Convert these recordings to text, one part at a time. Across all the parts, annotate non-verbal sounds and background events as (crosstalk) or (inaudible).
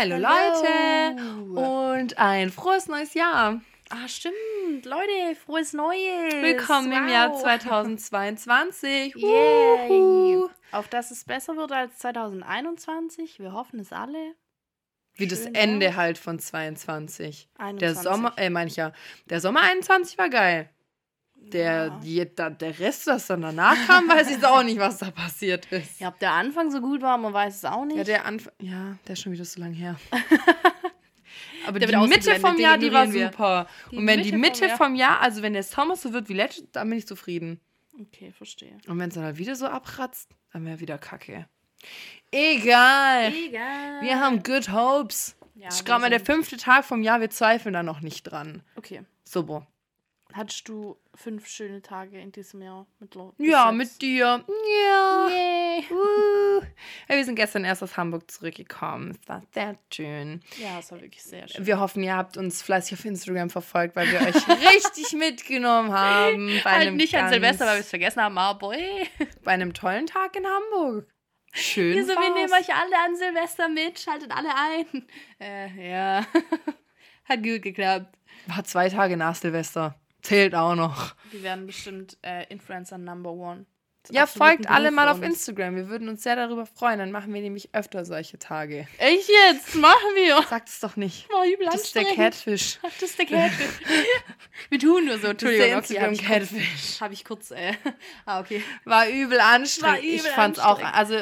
Hallo, Leute und ein frohes neues Jahr. Ah, stimmt. Leute, frohes Neues. Willkommen im Jahr Wow. 2022. (laughs) Yay. Auf dass es besser wird als 2021. Wir hoffen es alle. Wie das Schön Ende wär's. halt von 22. Der 21. Sommer, äh, ja, der Sommer 21 war geil. Der, Ja. die, da, der Rest, was dann danach kam, weiß ich auch nicht, was da passiert ist. Ja, ob der Anfang so gut war, man weiß es auch nicht. Ja, der Anfang, ja, der ist schon wieder so lang her. (laughs) Aber Der die Mitte vom Jahr, die war wir. super. Die Und wenn die Mitte vom Mitte Jahr. vom Jahr, also wenn der Sommer so wird wie letztes, dann bin ich zufrieden. Okay, verstehe. Und wenn es dann halt wieder so abkratzt, dann wäre wieder Kacke. Egal. Egal. Wir haben good hopes. Ja, ist gerade mal der fünfte Tag vom Jahr, wir zweifeln da noch nicht dran. Okay. Super. Hattest du fünf schöne Tage in diesem Jahr mit Lo- Ja, mit dir. Ja. Yay. (laughs) Uh. Ja, wir sind gestern erst aus Hamburg zurückgekommen. Es war sehr schön. Ja, es war wirklich sehr schön. Wir hoffen, ihr habt uns fleißig auf Instagram verfolgt, weil wir euch (laughs) richtig mitgenommen haben. Bei Halt einem nicht an Silvester, weil wir es vergessen haben, aber ey. (laughs) Bei einem tollen Tag in Hamburg. Schön. Wieso, wir nehmen euch alle an Silvester mit, schaltet alle ein. Äh, ja. Hat gut geklappt. War zwei Tage nach Silvester. Zählt auch noch. Wir werden bestimmt äh, Influencer Number One. Das Ja, folgt alle mal auf. Instagram. Wir würden uns sehr darüber freuen. Dann machen wir nämlich öfter solche Tage. Echt jetzt? Machen wir. Sagt es doch nicht. War übel Das ist der. Catfish. Das ist der Catfish. wir tun nur so. Entschuldigung, der okay, hab ich kurz, Instagram-Catfish. hab ich kurz, äh, (laughs) ah, okay. War übel anstrengend. War übel ich fand's auch, also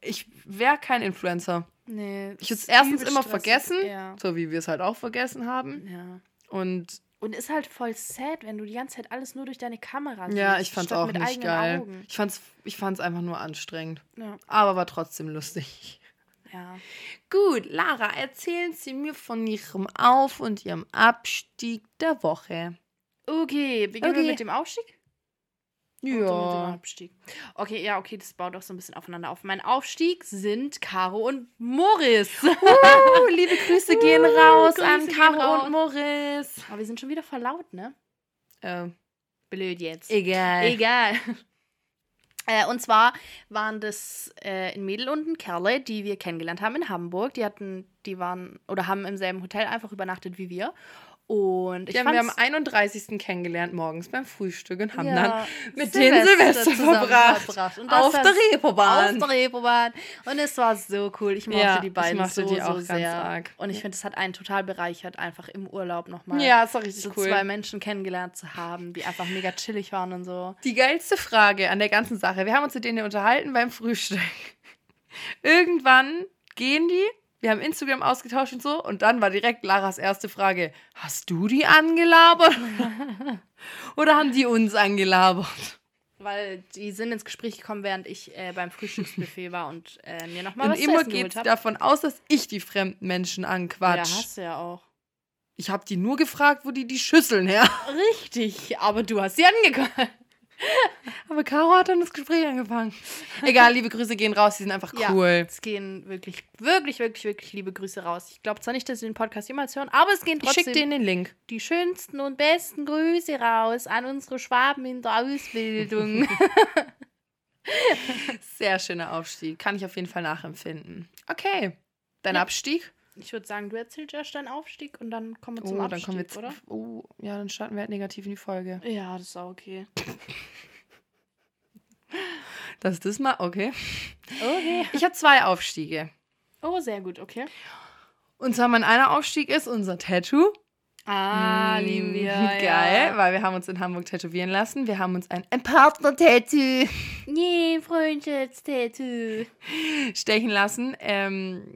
ich wäre kein Influencer. Nee. Ich würde ist es erstens immer vergessen, Ja. so wie wir es halt auch vergessen haben. ja. Und Und ist halt voll sad, wenn du die ganze Zeit alles nur durch deine Kamera siehst. ja, ich fand's auch nicht geil. Augen. Ich fand's, ich fand's einfach nur anstrengend. Ja. Aber war trotzdem lustig. ja. Gut, Lara, erzählen Sie mir von Ihrem Auf- und Ihrem Abstieg der Woche. Okay, beginnen Okay. wir mit dem Aufstieg? Ja. Abstieg. Okay, ja, okay, das baut auch so ein bisschen aufeinander auf. Mein Aufstieg sind Caro und Morris. Uh, liebe Grüße (laughs) gehen Uh, raus Grüße an Caro raus. und Morris. Aber wir sind schon wieder verlaut, ne? Äh, Blöd jetzt. egal. Egal. Äh, und zwar waren das äh, ein Mädel und ein Kerle, die wir kennengelernt haben in Hamburg. Die hatten, die waren oder haben im selben Hotel einfach übernachtet wie wir. Und ich haben wir am fand's- 31. kennengelernt morgens beim Frühstück und haben Ja, dann mit denen Silvester verbracht. Und das Auf der Auf Reeperbahn. der Reeperbahn. Und es war so cool. Ich mochte Ja, die ich beiden mochte so, die auch so ganz sehr. arg. Und ich finde, es hat einen total bereichert, einfach im Urlaub nochmal Ja, richtig so cool. zwei Menschen kennengelernt zu haben, die einfach mega chillig waren und so. Die geilste Frage an der ganzen Sache. Wir haben uns mit denen unterhalten beim Frühstück. (laughs) Irgendwann gehen die, wir haben Instagram ausgetauscht und so, und dann war direkt Laras erste Frage: Hast du die angelabert? (laughs) Oder haben die uns angelabert? Weil die sind ins Gespräch gekommen, während ich äh, beim Frühstücksbuffet war und äh, mir nochmal Und was zu immer geht davon aus, dass ich die fremden Menschen Ja, anquatsch. hast du ja auch. ich habe die nur gefragt, wo die die Schüsseln her. Richtig, aber du hast sie angekommen. (laughs) Aber Caro hat dann das Gespräch angefangen. Egal, liebe Grüße gehen raus, die sind einfach Ja, cool. es gehen wirklich, wirklich, wirklich, wirklich liebe Grüße raus. Ich glaube zwar nicht, dass sie den Podcast jemals hören, aber es gehen Ich schicke trotzdem denen den Link. die schönsten und besten Grüße raus an unsere Schwaben in der Ausbildung. (laughs) Sehr schöner Aufstieg. Kann ich auf jeden Fall nachempfinden. Okay. Dein Ja. Abstieg? Ich würde sagen, du erzählst erst deinen Aufstieg und dann kommen wir zum Oh, Abstieg, dann kommen wir jetzt. oder? Oh, ja, dann starten wir halt negativ in die Folge. Ja, das ist auch okay. Das ist das mal, okay. Okay. Ich habe zwei Aufstiege. Oh, sehr gut, okay. Und zwar mein einer Aufstieg ist unser Tattoo. Ah, Mm, lieben wir. (laughs) Geil, Ja. weil wir haben uns in Hamburg tätowieren lassen. Wir haben uns ein, ein Partner-Tattoo Nee, Freundschaftstattoo. (laughs) stechen lassen. Ähm,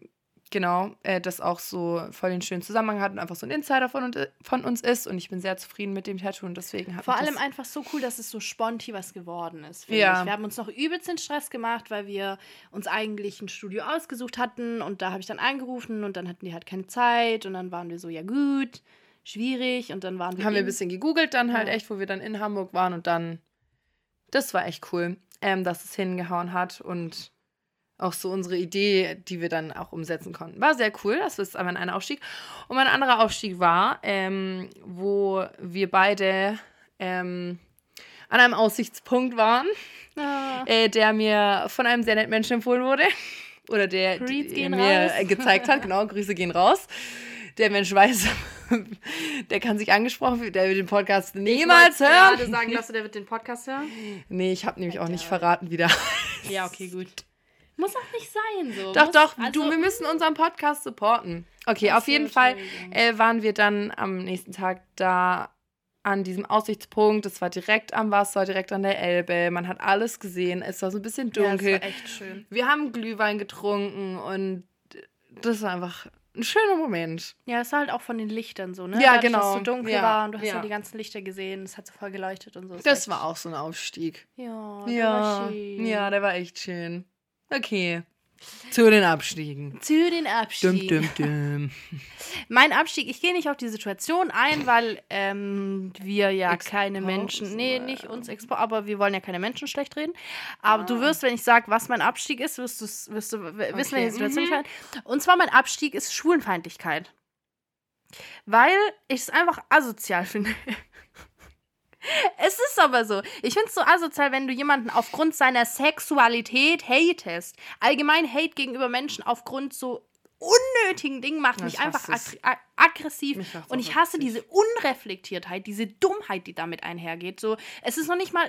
genau, äh, das auch so voll den schönen Zusammenhang hat und einfach so ein Insider von, und, von uns ist. Und ich bin sehr zufrieden mit dem Tattoo und deswegen hat Vor allem einfach so cool, dass es so sponti was geworden ist. Ja. Ich. Wir haben uns noch übelst den Stress gemacht, weil wir uns eigentlich ein Studio ausgesucht hatten und da habe ich dann angerufen und dann hatten die halt keine Zeit und dann waren wir so, ja gut, schwierig und dann waren wir. haben wir ein in- bisschen gegoogelt dann halt Ja. echt, wo wir dann in Hamburg waren und dann, das war echt cool, ähm, dass es hingehauen hat und auch so unsere Idee, die wir dann auch umsetzen konnten. War sehr cool, das ist aber ein Aufstieg. Und mein anderer Aufstieg war, ähm, wo wir beide ähm, an einem Aussichtspunkt waren, Ah. äh, der mir von einem sehr netten Menschen empfohlen wurde. oder der, der mir raus. (laughs) gezeigt hat, genau, Grüße gehen raus. Der Mensch weiß, (laughs) der kann sich angesprochen fühlen, der wird den Podcast niemals Ich hören. gerade sagen, dass du, der wird den Podcast hören. (laughs) Nee, ich habe nämlich auch nicht verraten, wie der Ja, okay, gut. Muss auch nicht sein, so. Doch, Muss, doch, also, du, wir müssen unseren Podcast supporten. Okay, auf jeden Fall äh, waren wir dann am nächsten Tag da an diesem Aussichtspunkt. Es war direkt am Wasser, direkt an der Elbe. Man hat alles gesehen. Es war so ein bisschen Ja, dunkel. das war echt schön. wir haben Glühwein getrunken und das war einfach ein schöner Moment. Ja, es war halt auch von den Lichtern so, ne? Ja, Dadurch, genau. Dass es so dunkel Ja, war und du hast ja. ja. die ganzen Lichter gesehen. Es hat so voll geleuchtet und so. Das war auch so ein Aufstieg. Ja, der Ja, war schön. ja, der war echt schön. Okay, zu den Abstiegen. Zu den Dum, Abstieg. dum, dum. (laughs) Mein Abstieg, ich gehe nicht auf die Situation ein, weil ähm, wir ja Exposen. keine Menschen, nee, nicht uns Expo, aber wir wollen ja keine Menschen schlecht reden. Aber Ah. du wirst, wenn ich sage, was mein Abstieg ist, wirst, wirst du wissen, Okay, welche Situation ich mhm. meine. Und zwar mein Abstieg ist Schwulenfeindlichkeit. Weil ich es einfach asozial finde. (laughs) Es ist aber so. Ich finde es so asozial, wenn du jemanden aufgrund seiner Sexualität hatest. Allgemein Hate gegenüber Menschen aufgrund so unnötigen Dingen macht mich ich einfach hasse es. aggr- a- aggressiv. Mich Und ich hasse diese Unreflektiertheit, diese Dummheit, die damit einhergeht. So, es ist noch nicht mal.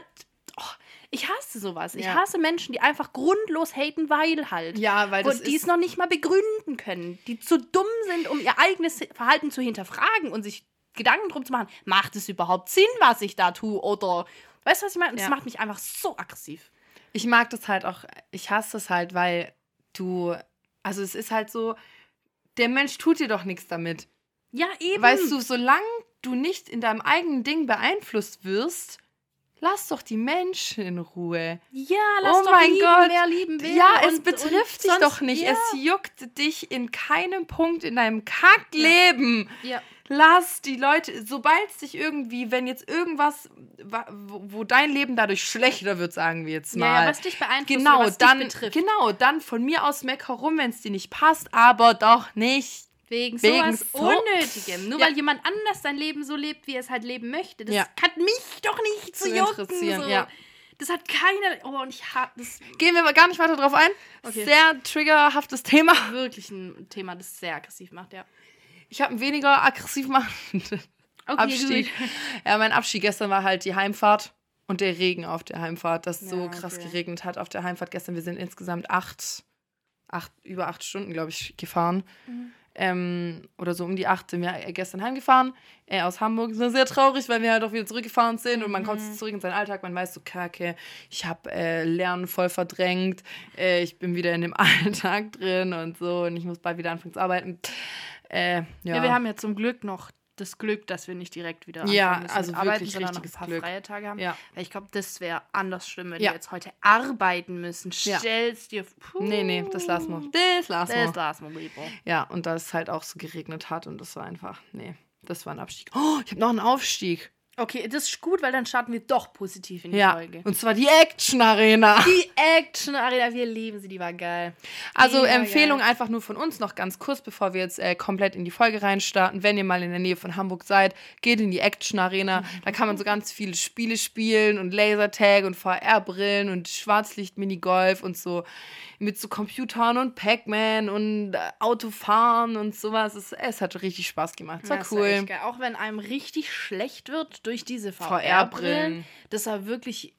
Oh, ich hasse sowas. Ich Ja. hasse Menschen, die einfach grundlos haten, weil halt. Ja, weil das und die es noch nicht mal begründen können. Die zu dumm sind, um ihr eigenes Verhalten zu hinterfragen und sich Gedanken drum zu machen. Macht es überhaupt Sinn, was ich da tue? Oder. Weißt du, was ich meine? Das Ja. macht mich einfach so aggressiv. ich mag das halt auch, ich hasse das halt, weil du, also es ist halt so, der Mensch tut dir doch nichts damit. Ja, eben. Weißt du, solange du nicht in deinem eigenen Ding beeinflusst wirst, lass doch die Menschen in Ruhe. Ja, lass Oh doch mein lieben, Gott. wer lieben will. Ja, es und- betrifft und dich doch nicht. Ja. Es juckt dich in keinem Punkt in deinem Kackleben. ja. Lass die Leute, sobald es dich irgendwie, wenn jetzt irgendwas, wa- wo, dein Leben dadurch schlechter wird, sagen wir jetzt mal. Ja, ja, was dich beeinflusst, genau, was dann, dich betrifft. genau, dann von mir aus meck herum, wenn es dir nicht passt, aber doch nicht. Wegen, Wegen sowas so- Unnötigem. Nur Ja. weil jemand anders sein Leben so lebt, wie er es halt leben möchte. Das Ja. hat mich doch nicht zu, Zu jucken. interessieren, so. ja. Das hat keiner. Oh, und ich hab das Gehen wir aber gar nicht weiter drauf ein. Okay. Sehr triggerhaftes Thema. wirklich ein Thema, das sehr aggressiv macht, ja. Ich habe einen weniger aggressiv machenden (laughs) Okay, Abstieg. Ja, mein Abstieg gestern war halt die Heimfahrt und der Regen auf der Heimfahrt, das so Ja, krass okay. geregnet hat auf der Heimfahrt gestern. Wir sind insgesamt acht, acht über acht Stunden, glaube ich, gefahren. Mhm. Ähm, oder so um die acht sind wir gestern heimgefahren äh, aus Hamburg. Das war sehr traurig, weil wir halt auch wieder zurückgefahren sind und man kommt Mhm. zurück in seinen Alltag. Man weiß so, kacke, ich habe äh, Lernen voll verdrängt. Äh, ich bin wieder in dem (laughs) Alltag drin und so und ich muss bald wieder anfangen zu arbeiten. Äh, ja. Ja. wir haben ja zum Glück noch das Glück, dass wir nicht direkt wieder Ja, müssen also mit arbeiten, sondern noch ein paar Glück. freie Tage haben. ja. Weil ich glaube, das wäre anders schlimm, wenn Ja. wir jetzt heute arbeiten müssen. Stellst dir puh, Nee, nee, das lassen wir. Das lassen wir. Das lassen wir lieber. Ja, und da es halt auch so geregnet hat und das war einfach, nee, das war ein Abstieg. Oh, ich habe noch einen Aufstieg. Okay, das ist gut, weil dann starten wir doch positiv in die Ja, Folge. und zwar die Action Arena. Die Action Arena, wir lieben sie, die war geil. Also Mega Empfehlung geil. einfach nur von uns noch ganz kurz, bevor wir jetzt äh, komplett in die Folge reinstarten. Wenn ihr mal in der Nähe von Hamburg seid, geht in die Action Arena. Da kann man so ganz viele Spiele spielen und Lasertag und VR-Brillen und Schwarzlicht-Minigolf und so mit so Computern und Pac-Man und äh, Autofahren und sowas. Es, es hat richtig Spaß gemacht. Es war war cool. geil. Auch wenn einem richtig schlecht wird durch diese VR-Brillen. Das war wirklich,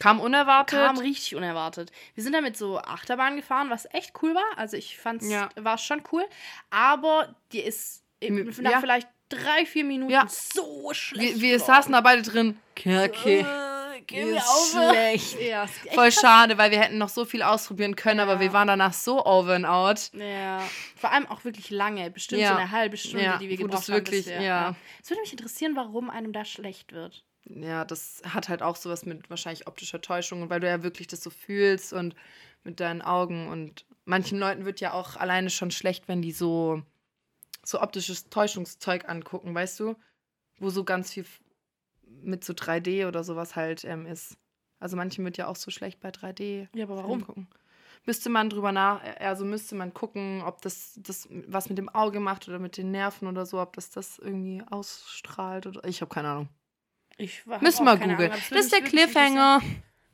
Kam unerwartet. kam richtig unerwartet. Wir sind damit so Achterbahn gefahren, was echt cool war. Also ich fand es, Ja. war schon cool. Aber die ist im- M- nach ja. vielleicht drei, vier Minuten Ja. so schlecht. wir, wir saßen da beide drin. Okay. Äh, geh Ist mir auf. schlecht. Ja, Voll schade, weil wir hätten noch so viel ausprobieren können, aber Ja. wir waren danach so over and out. Ja, vor allem auch wirklich lange, bestimmt Ja. so eine halbe Stunde, die wir gebraucht das haben. bis wirklich- wir, ja. Es würde mich interessieren, warum einem da schlecht wird. Ja, das hat halt auch sowas mit wahrscheinlich optischer Täuschung, weil du ja wirklich das so fühlst und mit deinen Augen und manchen Leuten wird ja auch alleine schon schlecht, wenn die so so optisches Täuschungszeug angucken, weißt du? Wo so ganz viel mit so 3D oder sowas halt ähm, ist. Also manchen wird ja auch so schlecht bei 3D. Ja, aber Gucken. Müsste man drüber nach, also müsste man gucken, ob das, das was mit dem Auge macht oder mit den Nerven oder so, ob das das irgendwie ausstrahlt oder ich habe keine Ahnung. Ich war- Müssen wir googeln. Das ist der Cliffhanger.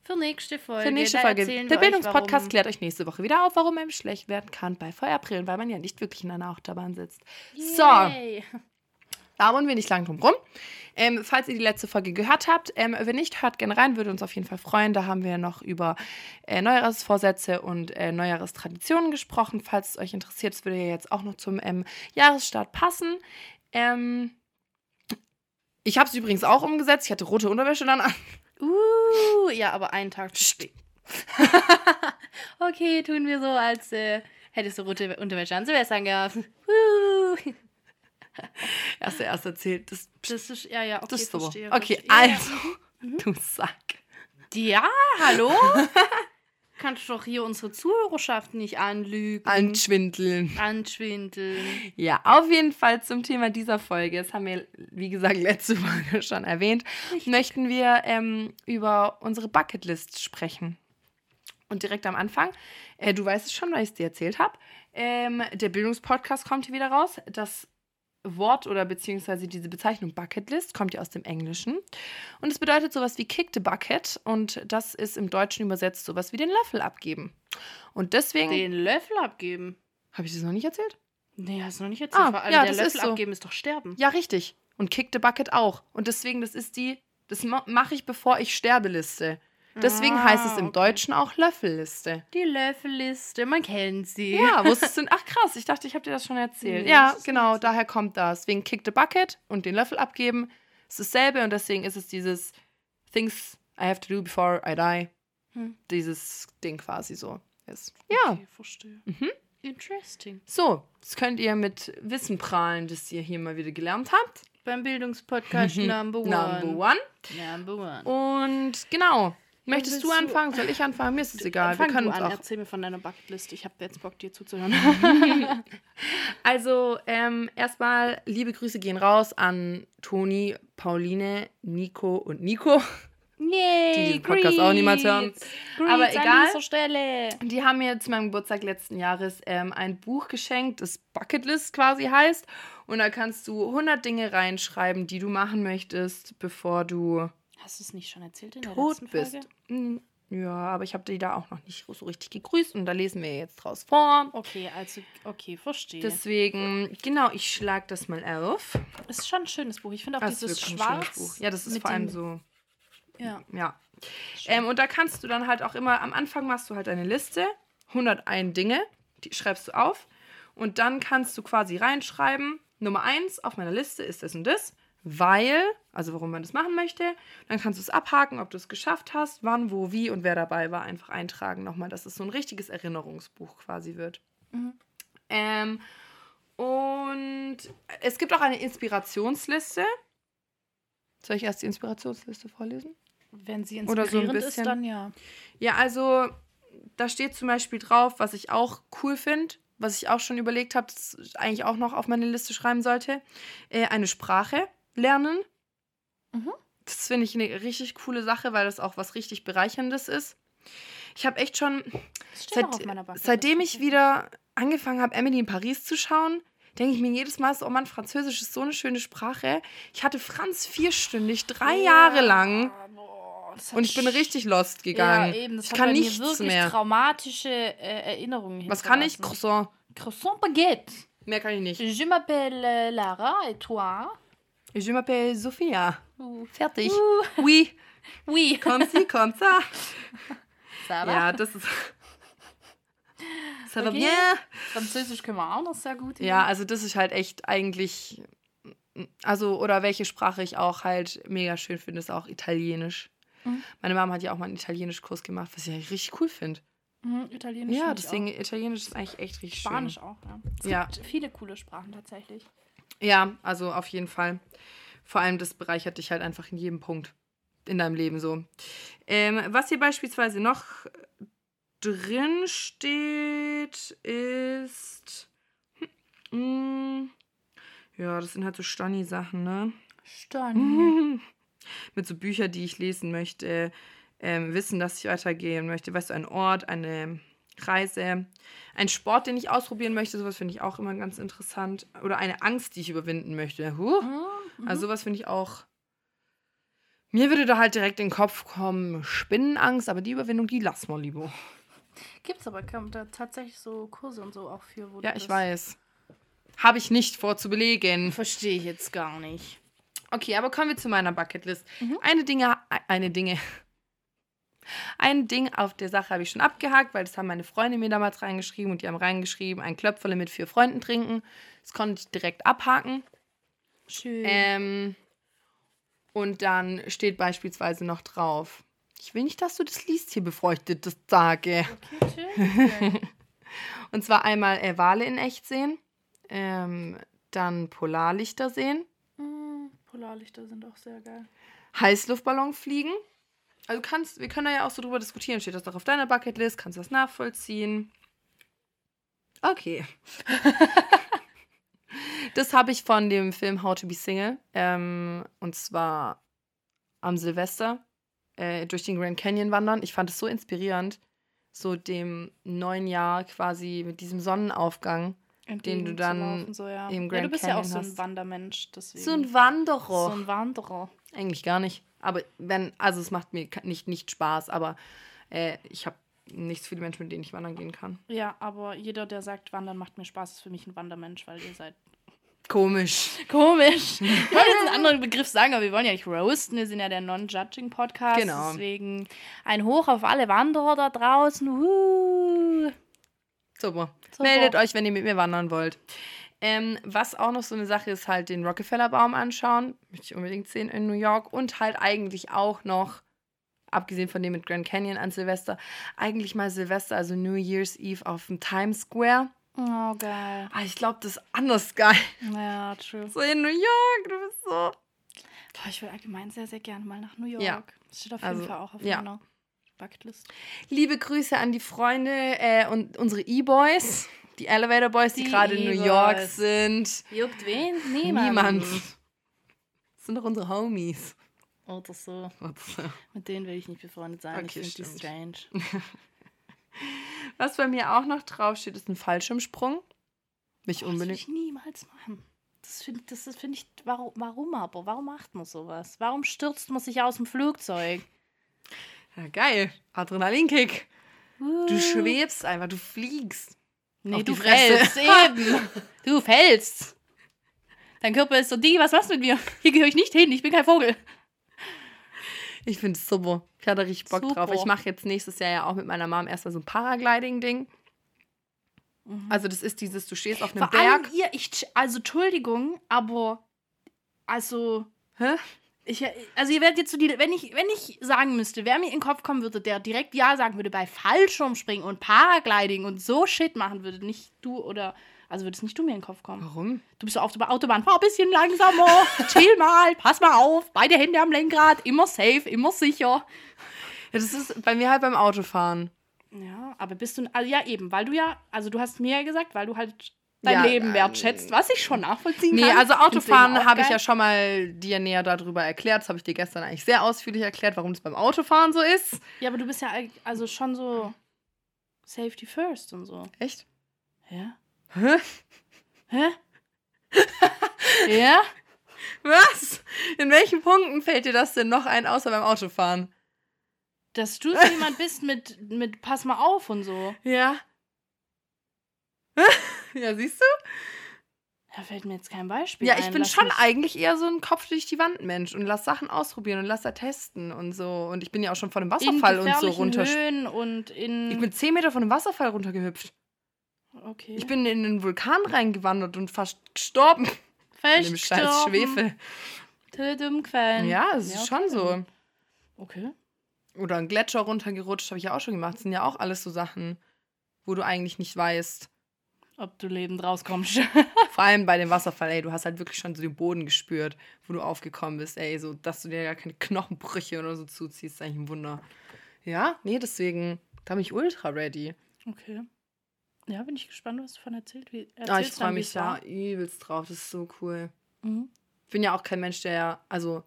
Für nächste Folge. Für nächste Folge. Der Bildungspodcast warum- klärt euch nächste Woche wieder auf, warum einem schlecht werden kann bei Feuerbrillen, weil man ja nicht wirklich in einer Achterbahn sitzt. So, Yay. Da wollen wir nicht lang drum rum. Ähm, falls ihr die letzte Folge gehört habt, ähm, wenn nicht, hört gerne rein, würde uns auf jeden Fall freuen. Da haben wir noch über äh, Neujahresvorsätze und äh, Neujahrstraditionen gesprochen. Falls es euch interessiert, das würde ja jetzt auch noch zum ähm, Jahresstart passen. Ähm, ich habe es übrigens auch umgesetzt. Ich hatte rote Unterwäsche dann an. Uh, ja, aber einen Tag zu spät. (laughs) okay, tun wir so, als äh, hättest du rote Unterwäsche an Silvester gehabt. (laughs) Uh. (laughs) Erst der erste erzählt. Das, Das ist, ja, ja, okay, das ist so. verstehe, Okay, verstehe. Ja, also, du Sack. Ja, hallo? (laughs) Kannst doch hier unsere Zuhörerschaft nicht anlügen. Anschwindeln. Anschwindeln. Ja, auf jeden Fall zum Thema dieser Folge. Das haben wir, wie gesagt, letzte Folge (laughs) schon erwähnt. Möchten wir ähm, über unsere Bucketlist sprechen. Und direkt am Anfang, äh, du weißt es schon, weil ich es dir erzählt habe, ähm, der Bildungspodcast kommt hier wieder raus. Das Wort oder beziehungsweise diese Bezeichnung Bucketlist kommt ja aus dem Englischen. Und es bedeutet sowas wie Kick the Bucket. Und das ist im Deutschen übersetzt sowas wie den Löffel abgeben. Und deswegen. Den Löffel abgeben. Habe ich das noch nicht erzählt? Nee, hast du noch nicht erzählt. Ah, Vor allem ja, der das Löffel ist so. abgeben ist doch sterben. Ja, richtig. Und Kick the Bucket auch. Und deswegen, das ist die, das ma- mache ich, bevor ich sterbe, Liste. Deswegen Ah, heißt es im okay. Deutschen auch Löffelliste. Die Löffelliste, man kennt sie. Ja, wusstest du? Ach krass, ich dachte, ich habe dir das schon erzählt. Ja, genau, daher kommt das. Wegen Kick the Bucket und den Löffel abgeben ist dasselbe und deswegen ist es dieses Things I have to do before I die. Hm. Dieses Ding quasi so ist. Ja, Okay, verstehe. Mhm. Interesting. so, das könnt ihr mit Wissen prahlen, das ihr hier mal wieder gelernt habt. Beim Bildungspodcast (laughs) Number One. Number one. Number One. Und genau. Möchtest du anfangen? Soll ich anfangen? Mir ist es egal. Fang Wir können du an, auch. erzähl mir von deiner Bucketlist. Ich habe jetzt Bock, dir zuzuhören. (laughs) Also, ähm, erstmal liebe Grüße gehen raus an Toni, Pauline, Nico und Nico. Yay, Die diesen Podcast auch niemals hören. Greets. Aber Greets egal. An dieser Stelle. Die haben mir zu meinem Geburtstag letzten Jahres ähm, ein Buch geschenkt, das Bucketlist quasi heißt. Und da kannst du 100 Dinge reinschreiben, die du machen möchtest, bevor du Hast du es nicht schon erzählt in der tot letzten bist. Folge? Hm, Ja, aber ich habe die da auch noch nicht so richtig gegrüßt und da lesen wir jetzt draus vor. Okay, also, okay, verstehe. Deswegen, genau, ich schlage das mal auf. ist schon ein schönes Buch. Ich finde auch Das dieses Schwarz. Ja, das ist vor allem so, Ja. ja. Ähm, und da kannst du dann halt auch immer, am Anfang machst du halt eine Liste, 101 Dinge, die schreibst du auf. Und dann kannst du quasi reinschreiben, Nummer 1 auf meiner Liste ist das und das, weil, also warum man das machen möchte. Dann kannst du es abhaken, ob du es geschafft hast, wann, wo, wie und wer dabei war, einfach eintragen nochmal, dass es so ein richtiges Erinnerungsbuch quasi wird. Mhm. Ähm, und es gibt auch eine Inspirationsliste. Soll ich erst die Inspirationsliste vorlesen? Wenn sie Oder so ein inspirierend ist, bisschen. dann ja. Ja, also da steht zum Beispiel drauf, was ich auch cool finde, was ich auch schon überlegt habe, eigentlich auch noch auf meine Liste schreiben sollte. Äh, eine Sprache lernen. Mhm. Das finde ich eine richtig coole Sache, weil das auch was richtig Bereicherndes ist. Ich habe echt schon, seit, seitdem ich wieder angefangen habe, Emily in Paris zu schauen, denke ich mir jedes Mal so, oh Mann, Französisch ist so eine schöne Sprache. Ich hatte Franz vierstündig, drei Jahre lang. Hat Und ich bin richtig lost gegangen. Ja, eben. Das ich kann nichts wirklich mehr. traumatische äh, Erinnerungen Was kann ich? Croissant. Croissant Baguette. Mehr kann ich nicht. Je m'appelle äh, Lara et toi? Je m'appelle Sophia. Uh. Fertig. Uh. Oui. (laughs) Oui. Comme ci, comme ça. Ça va? Ja, das ist. Ça va Okay. bien. Französisch können wir auch noch sehr gut. Ja, also das ist halt echt eigentlich. Also, oder welche Sprache ich auch halt mega schön finde, ist auch Italienisch. Mhm. Meine Mama hat ja auch mal einen Italienischkurs gemacht, was ich richtig cool finde. Mhm, Italienisch. Ja, deswegen Italienisch ist eigentlich echt auch. richtig Spanisch schön. auch, ja. Es Ja. gibt viele coole Sprachen tatsächlich. Ja, also auf jeden Fall. Vor allem, das bereichert dich halt einfach in jedem Punkt in deinem Leben so. Ähm, was hier beispielsweise noch drin steht, ist. hm, ja, das sind halt so Stani-Sachen, ne? Stunning. (laughs) Mit so Büchern, die ich lesen möchte, ähm, wissen, dass ich weitergehen möchte. Weißt du, ein Ort, eine Reise, ein Sport, den ich ausprobieren möchte, sowas finde ich auch immer ganz interessant. Oder eine Angst, die ich überwinden möchte. Huh. Mhm. Also sowas finde ich auch Mir würde da halt direkt in den Kopf kommen, Spinnenangst, aber die Überwindung, die lassen wir lieber. Gibt's aber kommt da tatsächlich so Kurse und so auch für, wo du Ja, ich weiß. Habe ich nicht vor zu belegen. Verstehe ich jetzt gar nicht. Okay, aber kommen wir zu meiner Bucketlist. Mhm. Eine Dinge, eine Dinge. Ein Ding auf der Sache habe ich schon abgehakt, weil das haben meine Freunde mir damals reingeschrieben und die haben reingeschrieben, ein Klöpferle mit vier Freunden trinken. Das konnte ich direkt abhaken. Schön. Ähm, und dann steht beispielsweise noch drauf. Ich will nicht, dass du das liest hier, bevor ich dir das sage. okay, schön. (laughs) Und zwar einmal äh, Wale in echt sehen, ähm, dann Polarlichter sehen, Mm, Polarlichter sind auch sehr geil. Heißluftballon fliegen. Also kannst, wir können da ja auch so drüber diskutieren. Steht das doch auf deiner Bucketlist? Kannst du das nachvollziehen? Okay. (laughs) das habe ich von dem Film How to Be Single. Ähm, und zwar am Silvester äh, durch den Grand Canyon wandern. Ich fand es so inspirierend, so dem neuen Jahr quasi mit diesem Sonnenaufgang. Den du dann Entgegenzulaufen, so, ja. im ja, Grand du bist ja auch Canyon so ein. Wandermensch, deswegen. So ein Wanderer. So ein Wanderer. Eigentlich gar nicht. Aber wenn, also es macht mir nicht, nicht Spaß, aber äh, ich habe nicht so viele Menschen, mit denen ich wandern gehen kann. Ja, aber jeder, der sagt, Wandern macht mir Spaß, ist für mich ein Wandermensch, weil ihr seid Komisch. komisch. (laughs) Ich wollte jetzt einen anderen Begriff sagen, aber wir wollen ja nicht roasten. Wir sind ja der Non-Judging-Podcast. Genau. Deswegen ein Hoch auf alle Wanderer da draußen. Uh. Super. Super. Meldet euch, wenn ihr mit mir wandern wollt. Ähm, was auch noch so eine Sache ist, halt den Rockefeller-Baum anschauen. Möchte ich unbedingt sehen in New York. Und halt eigentlich auch noch, abgesehen von dem mit Grand Canyon an Silvester, eigentlich mal Silvester, also New Year's Eve auf dem Times Square. Oh, geil. Ah, ich glaube, das ist anders geil. Ja, true. So in New York, du bist so. Boah, ich will allgemein sehr, sehr gerne mal nach New York. Ja. Das steht auf jeden Also, Fall auch auf ja. meiner Bucketlist. Liebe Grüße an die Freunde äh, und unsere E-Boys, die Elevator Boys, die, Die gerade in New York sind. Juckt wen? Niemand. Niemand. Das sind doch unsere Homies. Oder so. Was Mit denen will ich nicht befreundet sein. Okay, ich finde die strange. (laughs) bei mir auch noch draufsteht, ist ein Fallschirmsprung. Will ich Boah, das unbedingt. ich niemals machen. Das finde das ist- finde ich, warum, warum aber? Warum macht man sowas? Warum stürzt man sich aus dem Flugzeug? Ja, geil. Adrenalinkick. Du Uh. schwebst einfach, du fliegst. Nee, du die fällst (laughs) eben. Du fällst. Dein Körper ist so, Digi, was machst du mit mir? Hier gehöre ich nicht hin, ich bin kein Vogel. Ich finde es super. Ich hatte richtig Bock drauf. Super. Ich mache jetzt nächstes Jahr ja auch mit meiner Mom erstmal so ein Paragliding-Ding. Also, das ist dieses, du stehst auf einem Mhm. Vor allem Berg. ihr, ich, also Entschuldigung, aber also Hä? Ich, also ihr werdet jetzt so die, wenn ich, wenn ich sagen müsste, wer mir in den Kopf kommen würde, der direkt ja sagen würde bei Fallschirmspringen und Paragliding und so Shit machen würde, nicht du oder, also würdest nicht du mir in den Kopf kommen. Warum? Du bist so auf der Autobahn, fahr ein bisschen langsamer, (laughs) chill mal, pass mal auf, beide Hände am Lenkrad, immer safe, immer sicher. Ja, das ist bei mir halt beim Autofahren. Ja, aber bist du, also ja eben, weil du ja, also du hast mir ja gesagt, weil du halt dein Ja, Leben ähm, wertschätzt, was ich schon nachvollziehen Nee, kann. also Deswegen Autofahren habe ich ja schon mal dir näher darüber erklärt. Das habe ich dir gestern eigentlich sehr ausführlich erklärt, warum das beim Autofahren so ist. Ja, aber du bist ja also schon so Safety First und so. Echt? Ja? Hä? Hä? ja? Was? In welchen Punkten fällt dir das denn noch ein, außer beim Autofahren? Dass du so jemand bist mit, mit Pass mal auf und so. Ja. (laughs) ja, siehst du? Da fällt mir jetzt kein Beispiel Ja, ein. ich bin Lass schon eigentlich eher so ein Kopf durch die Wand Mensch und lass Sachen ausprobieren und lass da testen und so. Und ich bin ja auch schon von einem in Wasserfall und so runter. Höhen und in. Ich bin 10 Meter von einem Wasserfall runtergehüpft. okay. Ich bin in einen Vulkan reingewandert und fast gestorben. (laughs) In dem scheiß. Schwefel. Töte umquellen. Ja, es ist schon okay. so. Okay. Oder ein Gletscher runtergerutscht, habe ich ja auch schon gemacht. Das sind ja auch alles so Sachen, wo du eigentlich nicht weißt. Ob du lebend rauskommst. (laughs) Vor allem bei dem Wasserfall, ey, du hast halt wirklich schon so den Boden gespürt, wo du aufgekommen bist, ey, so, dass du dir ja keine Knochenbrüche oder so zuziehst, ist eigentlich ein Wunder. Ja, nee, deswegen, da bin ich ultra ready. okay. Ja, bin ich gespannt, was du davon erzählt. Wie, Ah, ich freue mich da übelst drauf, das ist so cool. Mhm. Ich bin ja auch kein Mensch, der, also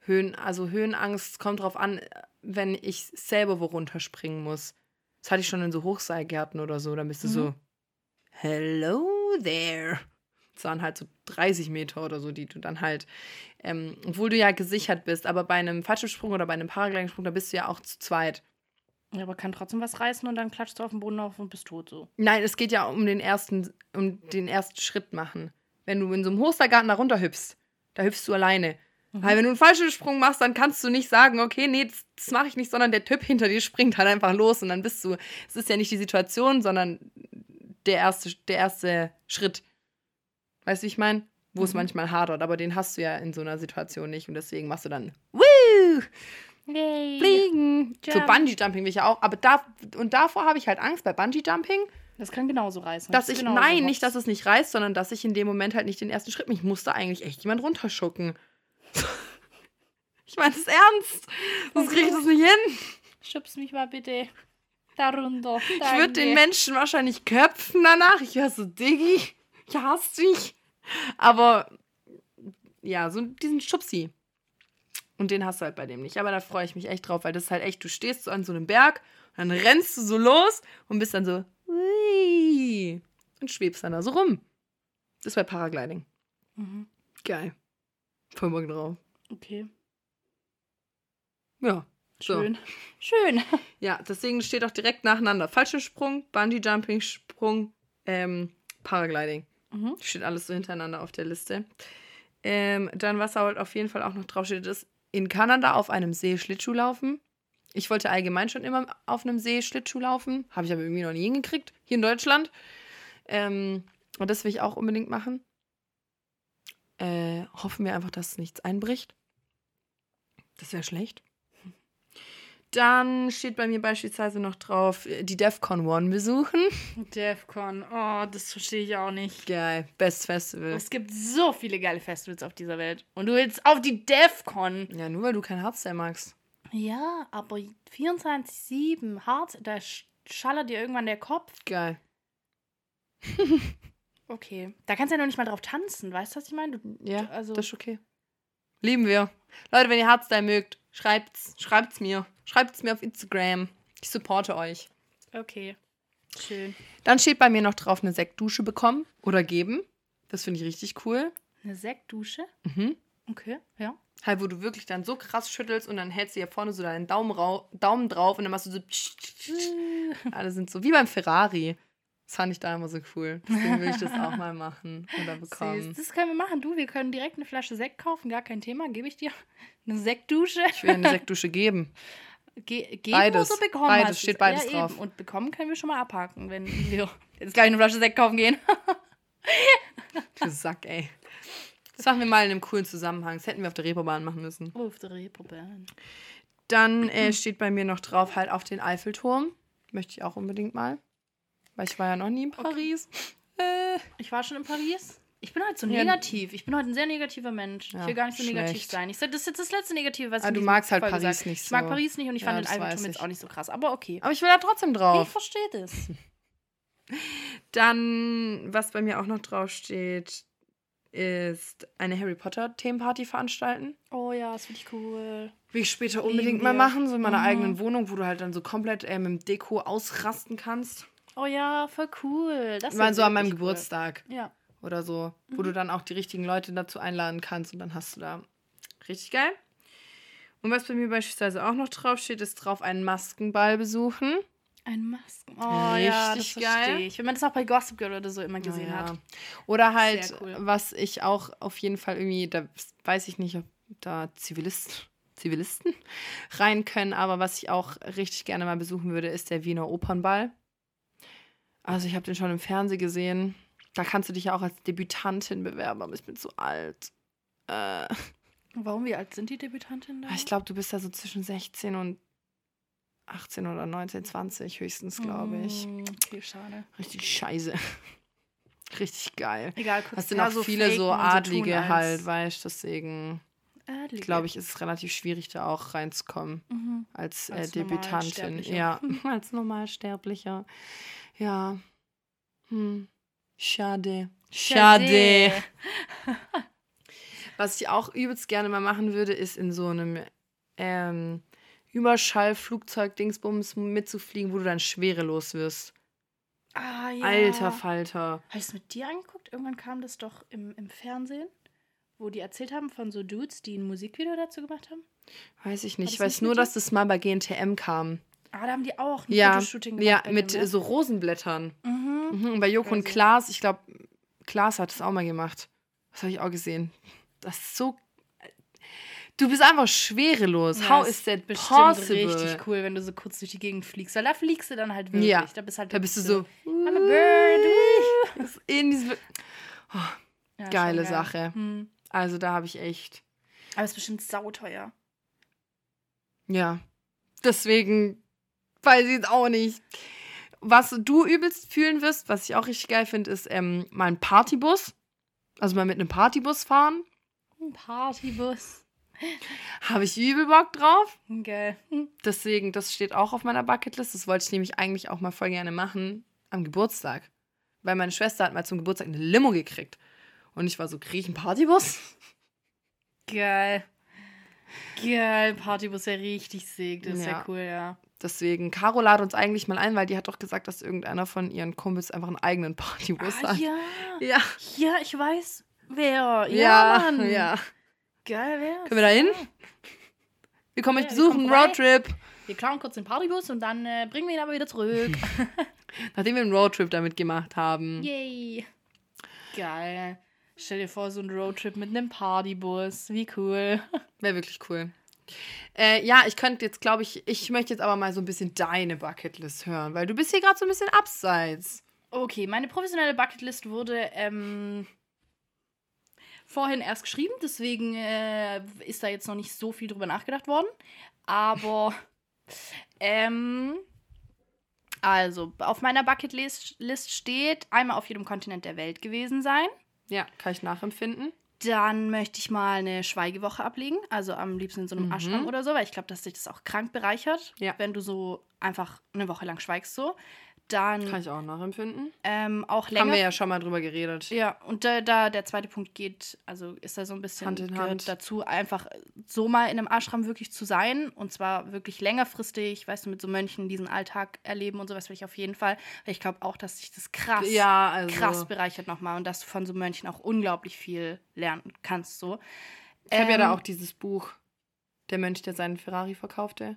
Höhen, also Höhenangst kommt drauf an, wenn ich selber wo runterspringen muss. Das hatte ich schon in so Hochseilgärten oder so, dann bist du Mhm. so, hello there. Das waren halt so 30 Meter oder so, die du dann halt, ähm, obwohl du ja gesichert bist, aber bei einem Fallschirmsprung oder bei einem Paragliding-Sprung, da bist du ja auch zu zweit. Ja, aber kann trotzdem was reißen und dann klatschst du auf den Boden auf und bist tot so. Nein, es geht ja um den ersten, um den ersten Schritt machen. Wenn du in so einem Hostergarten da runter hüpfst, da hüpfst du alleine. Mhm. Weil wenn du einen Fallschirmsprung machst, dann kannst du nicht sagen, okay, nee, das, das mache ich nicht, sondern der Typ hinter dir springt halt einfach los und dann bist du, es ist ja nicht die Situation, sondern der erste, der erste Schritt. Weißt du, wie ich meine? Wo es Mhm. manchmal hadert, aber den hast du ja in so einer Situation nicht und deswegen machst du dann Woo! Yay. Fliegen. So Jump. Bungee-Jumping will ich ja auch, aber da, und davor habe ich halt Angst bei Bungee-Jumping, Das kann genauso reißen. dass Das ich, nein, hops. nicht, dass es nicht reißt, sondern dass ich in dem Moment halt nicht den ersten Schritt, mich musste eigentlich echt jemand runterschucken. (laughs) ich meine das ernst. Sonst kriege ich das nicht hin. Schubst mich mal bitte da runter. Ich würde den Danke. Menschen wahrscheinlich köpfen danach. Ich wäre so, Diggi, ich hasse dich. Aber ja, so diesen Schubsi. Und den hast du halt bei dem nicht. Aber da freue ich mich echt drauf, weil das ist halt echt, du stehst so an so einem Berg, und dann rennst du so los und bist dann so, ui, und schwebst dann da so rum. Das bei Paragliding. Mhm. Geil. Voll Bock drauf. Okay. Ja. So. Schön. Schön. Ja, deswegen steht auch direkt nacheinander. Fallschirmsprung, Bungee-Jumping, Sprung, ähm, Paragliding. Mhm. Steht alles so hintereinander auf der Liste. Ähm, dann, was halt auf jeden Fall auch noch draufsteht, ist in Kanada auf einem See Schlittschuh laufen. Ich wollte allgemein schon immer auf einem See Schlittschuh laufen. Habe ich aber irgendwie noch nie hingekriegt. Hier in Deutschland. Ähm, und das will ich auch unbedingt machen. Äh, hoffen wir einfach, dass nichts einbricht. Das wäre schlecht. Dann steht bei mir beispielsweise noch drauf, äh, die DEFCON One besuchen. Defcon. Oh, das verstehe ich auch nicht. Geil, Best Festival. Es gibt so viele geile Festivals auf dieser Welt. Und du willst auf die Defcon. Ja, nur weil du kein Hardstyle magst. Ja, aber 24-7 hart, da sch- schallert dir irgendwann der Kopf. Geil. (laughs) Okay. Da kannst du ja noch nicht mal drauf tanzen, weißt du, was ich meine? Du, Ja, also- das ist okay. Lieben wir. Leute, wenn ihr Hardstyle mögt, schreibt's, schreibt's mir. Schreibt's mir auf Instagram. Ich supporte euch. Okay. Schön. Dann steht bei mir noch drauf, eine Sektdusche bekommen oder geben. Das finde ich richtig cool. Eine Sektdusche? Mhm. Okay, ja. Halt, wo du wirklich dann so krass schüttelst und dann hältst du hier vorne so deinen Daumen, Daumen drauf und dann machst du so. Alle sind so wie beim Ferrari. Das fand ich da immer so cool. Deswegen will ich das auch mal machen oder (laughs) bekommen. Süß. Das können wir machen. Du, wir können direkt eine Flasche Sekt kaufen, gar kein Thema. Gebe ich dir (laughs) eine Sektdusche. Ich will eine Sektdusche geben. (laughs) Ge geben Beides. oder bekommen? Beides, hast steht es? beides ja, drauf. Eben. Und bekommen können wir schon mal abhaken, wenn wir jetzt gleich eine Flasche Sekt kaufen gehen. Du Sack, ey. Das machen wir mal in einem coolen Zusammenhang. Das hätten wir auf der Reeperbahn machen müssen. Auf der Reeperbahn. Dann äh, steht bei mir noch drauf halt auf den Eiffelturm. Möchte ich auch unbedingt mal. Weil ich war ja noch nie in Paris. Äh, Ich war schon in Paris. Ich bin heute so Ja. negativ. Ich bin heute ein sehr negativer Mensch. Ja, ich will gar nicht so negativ schlecht. sein. Ich sag, das ist jetzt das letzte Negative, was ich Ah, du magst halt Folge Paris sag. nicht Ich mag so. Paris nicht und ich Ja, fand den Eiffelturm jetzt ich. auch nicht so krass. Aber okay. aber ich will da trotzdem Ich drauf. verstehe das. (laughs) Dann, was bei mir auch noch drauf steht, ist eine Harry Potter Themenparty veranstalten. Oh ja, das finde ich cool. Will ich später Lieben unbedingt mal wir. machen, so in meiner Mhm. eigenen Wohnung, wo du halt dann so komplett äh, mit dem Deko ausrasten kannst. Oh ja, voll cool. Das wär so an meinem cool. Geburtstag Ja. oder so, wo Mhm. du dann auch die richtigen Leute dazu einladen kannst und dann hast du da richtig geil. Und was bei mir beispielsweise auch noch drauf steht, ist drauf einen Maskenball besuchen. Ein Masken. Oh ja, das Richtig geil. ich. Wenn man das auch bei Gossip Girl oder so immer gesehen Ja. hat. Oder halt, cool. was ich auch auf jeden Fall irgendwie, da weiß ich nicht, ob da Zivilisten, Zivilisten (laughs) rein können, aber was ich auch richtig gerne mal besuchen würde, ist der Wiener Opernball. Also ich habe den schon im Fernsehen gesehen. Da kannst du dich ja auch als Debütantin bewerben, aber ich bin zu alt. Äh, Warum? Wie alt sind die Debütantinnen da? ich glaube, du bist da so zwischen 16 und 18 oder 19, 20 höchstens, glaube ich. Mm, Okay, schade. Richtig scheiße. (laughs) Richtig geil. Egal, kurz Das sind ja, auch viele faken so Adlige als halt, weißt du, deswegen glaube ich, ist es relativ schwierig, da auch reinzukommen Mhm. als, äh, Als Debütantin. Ja, (laughs) als Normalsterblicher. Ja. Hm. Schade. Schade. (laughs) Was ich auch übelst gerne mal machen würde, ist in so einem ähm, Überschallflugzeug-Dingsbums mitzufliegen, wo du dann schwerelos wirst. Ah, ja. Alter Falter. Hast du es mit dir angeguckt? Irgendwann kam das doch im, im Fernsehen, wo die erzählt haben von so Dudes, die ein Musikvideo dazu gemacht haben. Weiß ich nicht. Ich weiß nicht nur, dass das mal bei GNTM kam. Ah, da haben die auch ein Ja, Fotoshooting ja gemacht. bei mit dem, ne? so Rosenblättern. Mhm. Mhm. Und bei Joko und Crazy. Klaas, ich glaube, Klaas hat es auch mal gemacht. Das habe ich auch gesehen. Das ist so. Du bist einfach schwerelos. Ja, How is that Bestimmt possible? richtig cool, wenn du so kurz durch die Gegend fliegst. Weil da fliegst du dann halt wirklich. Ja, Da bist, halt Da bist du wirklich so. I'm a bird. In (laughs) diesem, Ja, schon geile geil. Sache. Hm. Also da habe ich echt. Aber es ist bestimmt sauteuer. Ja. Deswegen weiß ich jetzt auch nicht. Was du übelst fühlen wirst, was ich auch richtig geil finde, ist ähm, mal ein Partybus. Also mal mit einem Partybus fahren. Ein Partybus. Habe ich übel Bock drauf. Geil. Deswegen, das steht auch auf meiner Bucketlist. Das wollte ich nämlich eigentlich auch mal voll gerne machen am Geburtstag. Weil meine Schwester hat mal zum Geburtstag eine Limo gekriegt. Und ich war so, krieg ich einen Partybus? Geil. Geil, Partybus wäre richtig sick. Das ist ja. Ja. cool, ja. Deswegen, Caro lad uns eigentlich mal ein, weil die hat doch gesagt, dass irgendeiner von ihren Kumpels einfach einen eigenen Partybus Ah, hat. ja. Ja. Ja, ich weiß, wer. Ja, Ja, Mann. ja. Geil, wer? Können wir da hin? Wir kommen euch Ja, wir besuchen. Roadtrip. Wir klauen kurz den Partybus und dann äh, bringen wir ihn aber wieder zurück. (laughs) (laughs) Nachdem wir einen Roadtrip damit gemacht haben. Yay. Geil. Stell dir vor, so ein Roadtrip mit einem Partybus. Wie cool. Wäre wirklich cool. Äh, ja, ich könnte jetzt, glaube ich, ich möchte jetzt aber mal so ein bisschen deine Bucketlist hören, weil du bist hier gerade so ein bisschen abseits. Okay, meine professionelle Bucketlist wurde ähm, vorhin erst geschrieben, deswegen äh, ist da jetzt noch nicht so viel drüber nachgedacht worden. Aber (laughs) ähm, also, auf meiner Bucketlist List steht, einmal auf jedem Kontinent der Welt gewesen sein. Ja, kann ich nachempfinden. Dann möchte ich mal eine Schweigewoche ablegen, also am liebsten in so einem Mhm. Ashram oder so, weil ich glaube, dass sich das auch krank bereichert, Ja. wenn du so einfach eine Woche lang schweigst so. Dann Kann ich auch nachempfinden. ähm, auch Haben länger wir ja schon mal drüber geredet. ja, und da, da der zweite Punkt geht, also ist da so ein bisschen Hand in Hand. dazu, einfach so mal in einem Ashram wirklich zu sein und zwar wirklich längerfristig, weißt du, mit so Mönchen diesen Alltag erleben und sowas will ich auf jeden Fall, weil ich glaube auch, dass sich das krass, Ja, also. krass bereichert nochmal und dass du von so Mönchen auch unglaublich viel lernen kannst, so. Ich habe ja da Ähm, auch dieses Buch, Der Mönch, der seinen Ferrari verkaufte.